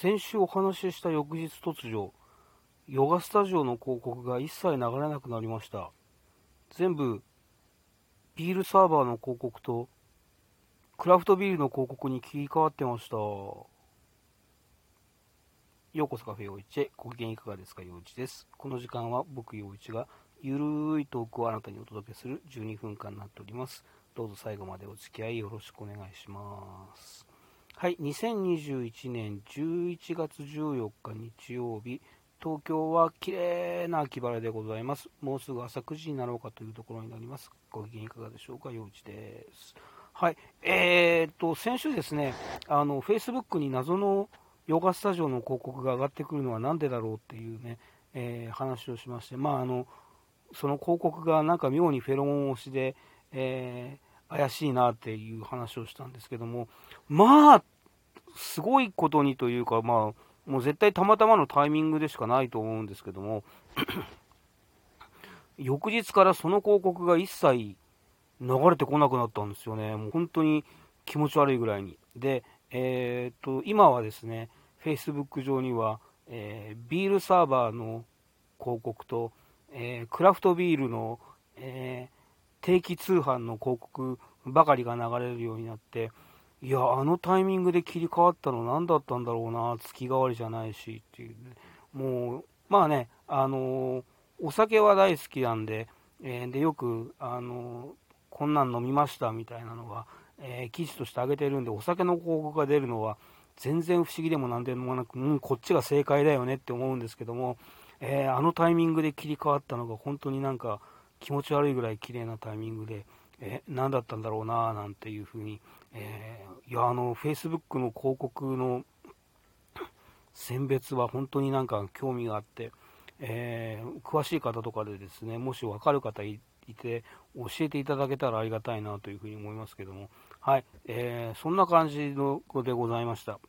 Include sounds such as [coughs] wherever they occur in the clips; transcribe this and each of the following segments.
先週お話しした翌日突如、ヨガスタジオの広告が一切流れなくなりました。全部、ビールサーバーの広告と、クラフトビールの広告に切り替わってました。ようこそカフェ陽一へ、ご機嫌いかがですか陽一です。この時間は僕陽一がゆるいトークをあなたにお届けする12分間になっております。どうぞ最後までお付き合いよろしくお願いします。はい、2021年11月14日日曜日、東京は綺麗な秋晴れでございます。もうすぐ朝9時になろうかというところになります。ご機嫌いかがでしょうか、陽一です。はい、えー、っと、先週ですね、あの、Facebook に謎のヨガスタジオの広告が上がってくるのは何でだろうっていうね、えー、話をしまして、まあ、あの、その広告がなんか妙にフェロモン推しで、えー、怪しいなっていう話をしたんですけども、まあ、すごいことにというか、まあ、もう絶対たまたまのタイミングでしかないと思うんですけども [clears throat] 翌日からその広告が一切流れてこなくなったんですよね。もう本当に気持ち悪いぐらいに。で、えー、っと、今はですね、Facebook 上には、えー、ビールサーバーの広告と、えー、クラフトビールの、え定期通販の広告ばかりが流れるようになって、いや、あのタイミングで切り替わったの何だったんだろうな、月替わりじゃないしっていう、ね、もう、まあね、あのー、お酒は大好きなんで、えー、で、よく、あのー、こんなん飲みましたみたいなのが、え記事としてあげてるんで、お酒の広告が出るのは、全然不思議でもなんでもなく、うん、こっちが正解だよねって思うんですけども、えあのタイミングで切り替わったのが、本当になんか気持ち悪いぐらい綺麗なタイミングで、え何だったんだろうななんていうふうに、えー、いやあの Facebook の広告の選別は本当になんか興味があって、えー、詳しい方とかでですねもし分かる方いて教えていただけたらありがたいなというふうに思いますけども。はい、えー、そんな感じのでございました。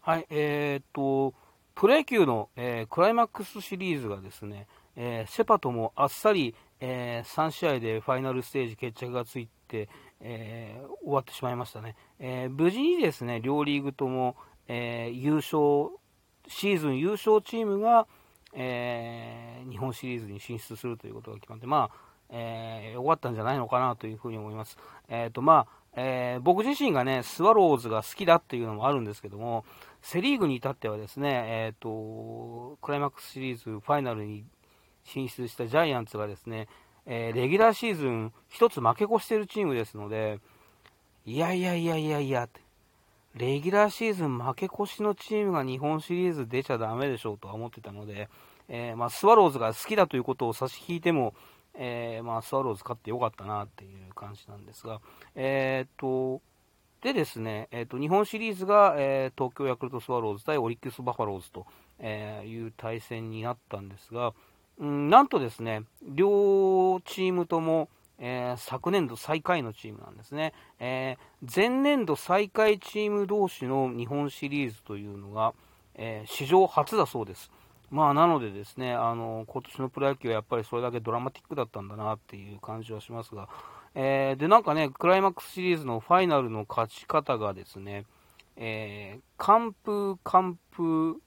はいえー、っとプロ野球の、えクライマックスシリーズがですね、えセパともあっさりえー、3試合でファイナルステージ決着がついて、えー、終わってしまいましたね、えー、無事にですね両リーグとも、え優勝シーズン優勝チームが、え日本シリーズに進出するということが決まって、まあえー、終わったんじゃないのかなというふに思います。えーとまあえー、僕自身がね、スワローズが好きだっていうのもあるんですけども、セ・リーグに至ってはですね、えーと、クライマックスシリーズファイナルに進出したジャイアンツがですね、えー、レギュラーシーズン1つ負け越しているチームですので、いやいやいやいやいや、レギュラーシーズン負け越しのチームが日本シリーズ出ちゃだめでしょうとは思ってたので、えー、まあ、スワローズが好きだということを差し引いても、えー、まあ、スワローズ勝ってよかったなっていう感じなんですが、えー、と、でですね、えーと、日本シリーズが、えー、東京ヤクルトスワローズ対オリックス・バファローズと、えいう対戦になったんですが、うん、なんとですね、両チームとも、えー、昨年度最下位のチームなんですね、えー、前年度最下位チーム同士の日本シリーズというのが、えー、史上初だそうです。まあ、なのでですね、あの今年のプロ野球はやっぱりそれだけドラマティックだったんだなっていう感じはしますが、えで、なんかね、クライマックスシリーズのファイナルの勝ち方がですね、え完封、完封、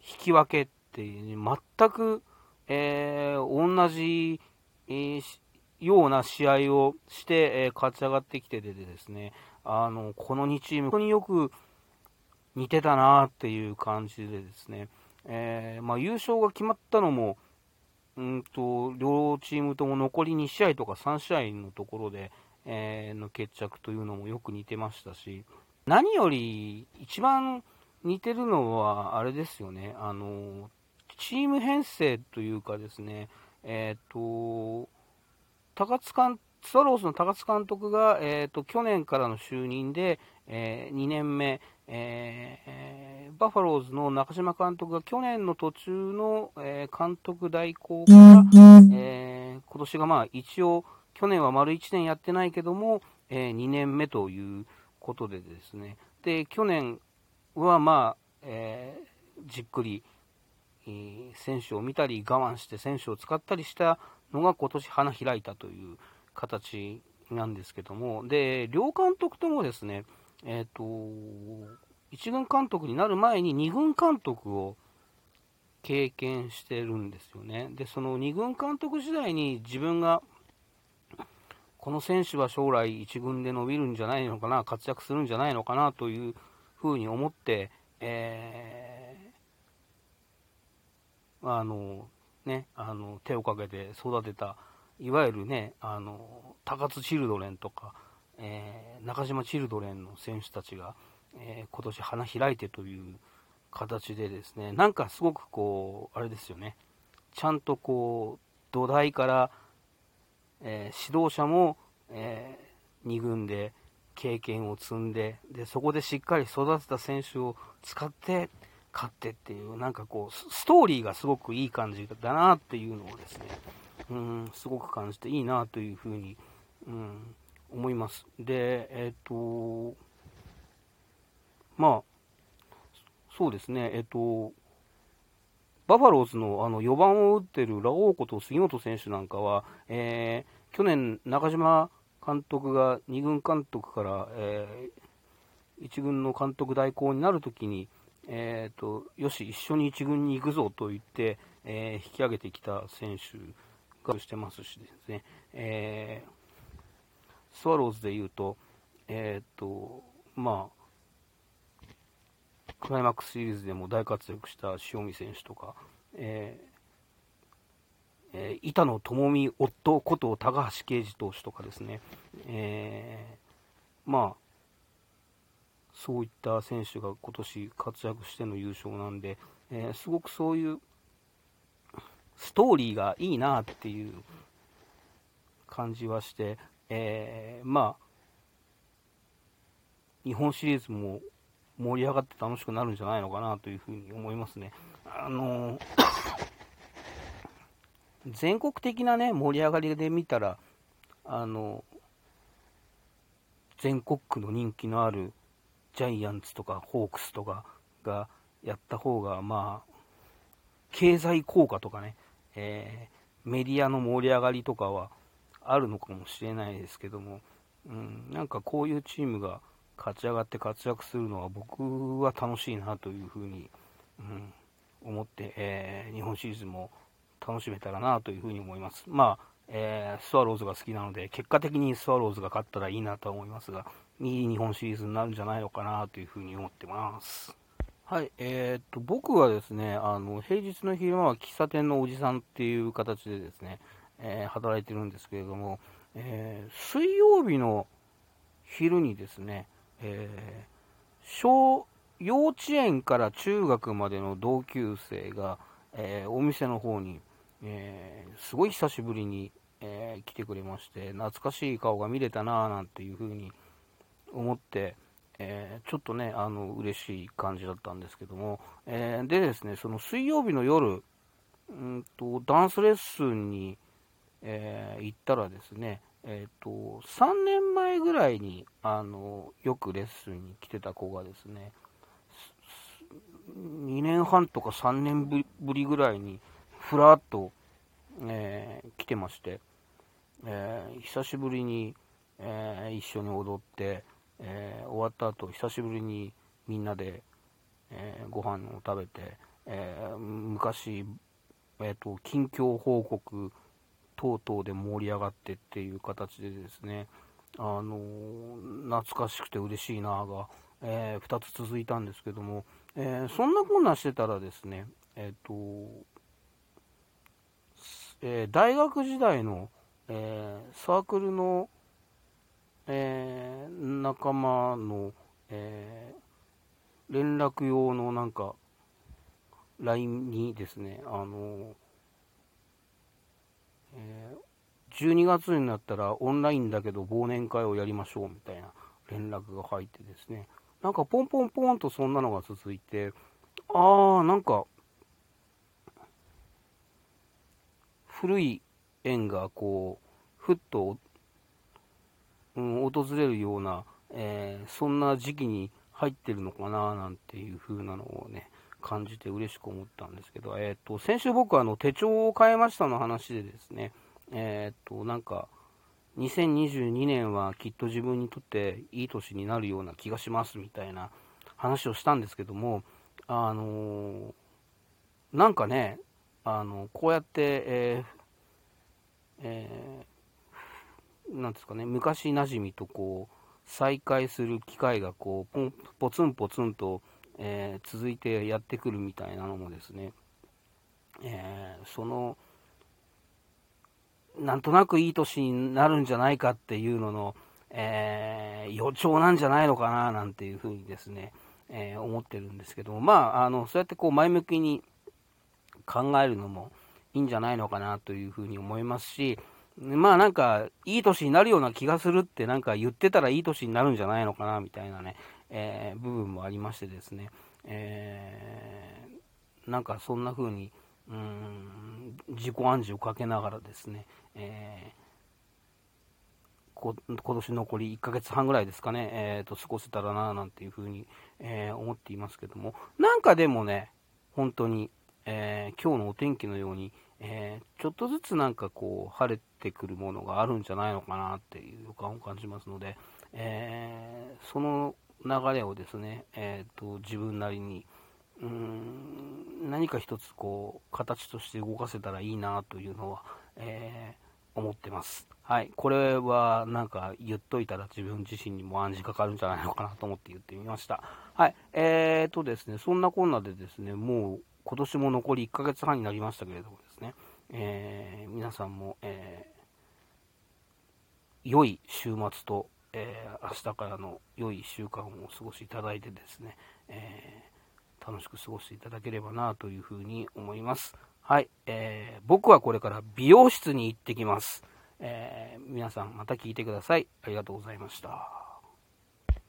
引き分けっていう、全く、えー、同じ、えー、ような試合をして、えー、勝ち上がってきててですね、あの、この2チーム、本当によく似てたなっていう感じでですね、え、まあ、優勝が決まったのも、うんと、両チームとも残り2試合とか3試合のところで、え、の決着というのもよく似てましたし、何より一番似てるのは、あれですよね、あの、チーム編成というかですね、え、ー、と、高津監スワローズの高津監督が、えーと、去年からの就任で、えー、2年目、えー、バファローズの中島監督が去年の途中の、えー、監督代行から、え今年がまあ一応、去年は丸1年やってないけども、え2年目ということでですね、で去年はまあ、えじっくり、選手を見たり我慢して選手を使ったりしたのが今年花開いたという形なんですけども、で、両監督ともですね、えっ、ー、と、1軍監督になる前に2軍監督を経験してるんですよね。で、その2軍監督時代に自分がこの選手は将来1軍で伸びるんじゃないのかな、活躍するんじゃないのかなというふうに思って、えー、あの、ね、あの、手をかけて育てた、いわゆるね、あの、高津チルドレンとか、えー、中島チルドレンの選手たちが、えー、今年花開いてという形でですね、なんかすごくこう、あれですよね、ちゃんとこう、土台から、えー、指導者も、え、2軍で経験を積んでで、そこでしっかり育てた選手を使って勝ってっていう、なんかこう、ストーリーがすごくいい感じだなっていうのをですね、うん、すごく感じていいなというふうに、うん、思います。で、えっ、ー、と、まあ、そうですね、えっ、ー、と、バファローズのあの4番を打ってるラオウこと杉本選手なんかは、えー、去年、中島監督が2軍監督から、えー、1軍の監督代行になるときに、えーと、よし、一緒に1軍に行くぞと言って、えー、引き上げてきた選手がしてますしですね、えー、スワローズでいうと、えーとまあ、クライマックスシリーズでも大活躍した塩見選手とか、えーえー、板野友美夫こと高橋奎二投手とかですね、えー、まあ、そういった選手が今年活躍しての優勝なんで、えー、すごくそういうストーリーがいいなっていう感じはして、えー、まあ、日本シリーズも盛り上がって楽しくなるんじゃないのかなというふうに思いますね。あの [coughs] 全国的なね、盛り上がりで見たら、あの全国区の人気のあるジャイアンツとかホークスとかがやった方が、まあ、経済効果とかね、えー、メディアの盛り上がりとかはあるのかもしれないですけども、うん、なんかこういうチームが勝ち上がって活躍するのは僕は楽しいなというふうに、うん、思って、えー、日本シリーズも楽しめたらなというふうに思います。まあ、えー、スワローズが好きなので、結果的にスワローズが勝ったらいいなと思いますが、いい日本シリーズになるんじゃないのかなというふうに思ってます。はい、えー、っと、僕はですね、あの、平日の昼間は喫茶店のおじさんっていう形でですね、えー、働いてるんですけれども、えー、水曜日の昼にですね、え小、幼稚園から中学までの同級生が、えお店の方に、えすごい久しぶりに、え来てくれまして、懐かしい顔が見れたなぁなんていうふうに思って、えー、ちょっとね、あの、嬉しい感じだったんですけども、えー、でですね、その水曜日の夜、うんと、ダンスレッスンに、えー、行ったらですね、えっ、と、3年前ぐらいに、あの、よくレッスンに来てた子がですね、2年半とか3年ぶりぐらいに、ふらっと、え来てまして、え久しぶりに、え一緒に踊って、えー、終わった後久しぶりにみんなで、えー、ご飯を食べて、えー、昔、えーと、近況報告等々で盛り上がってっていう形でですね、あの懐かしくて嬉しいなが、え2つ続いたんですけども、えそんなこんなしてたらですね、えっ、とえ大学時代の、えサークルのえー、仲間の、えー、連絡用のなんか、LINE にですね、あの、えー、12月になったらオンラインだけど忘年会をやりましょうみたいな連絡が入ってですね、なんかポンポンポンとそんなのが続いて、あー、なんか、古い縁がこう、ふっとうん、訪れるような、えー、そんな時期に入ってるのかななんていう風なのをね、感じて嬉しく思ったんですけど、えっ、ー、と、先週僕はあの手帳を変えましたの話でですね、えっ、ー、と、なんか、2022年はきっと自分にとっていい年になるような気がしますみたいな話をしたんですけども、あのなんかね、あのこうやって、えーえ、なんですかね、昔なじみとこう再会する機会がこうポンポツンポツンと、えー、続いてやってくるみたいなのもですね、えー、そのなんとなくいい年になるんじゃないかっていうのの、えー、予兆なんじゃないのかななんていうふうにですね、えー、思ってるんですけども、まあ、あのそうやってこう前向きに考えるのもいいんじゃないのかなというふうに思いますし、まあなんか、いい年になるような気がするってなんか言ってたらいい年になるんじゃないのかなみたいなね、えー、部分もありましてですね、えー、なんかそんな風に、うん、自己暗示をかけながらですね、えー、今年残り1ヶ月半ぐらいですかね、えーと、過ごせたらななんていう風に、えー、思っていますけども、なんかでもね、本当に、えー、今日のお天気のように、えー、ちょっとずつなんかこう晴れてくるものがあるんじゃないのかなっていう予感を感じますので、えー、その流れをですね、えーと、自分なりにうーん何か一つこう形として動かせたらいいなというのは、えー、思ってます。はい、これはなんか言っといたら自分自身にも暗示かかるんじゃないのかなと思って言ってみました。はい、えーとですね、そんなこんなでですね、もう今年も残り1ヶ月半になりましたけれどもですね、えー、皆さんも、えー、良い週末と、えー、明日からの良い1週間をお過ごしいただいてですね、え楽しく過ごしていただければなというふうに思います。はい、えー僕はこれから美容室に行ってきます。え皆さんまた聞いてください。ありがとうございました。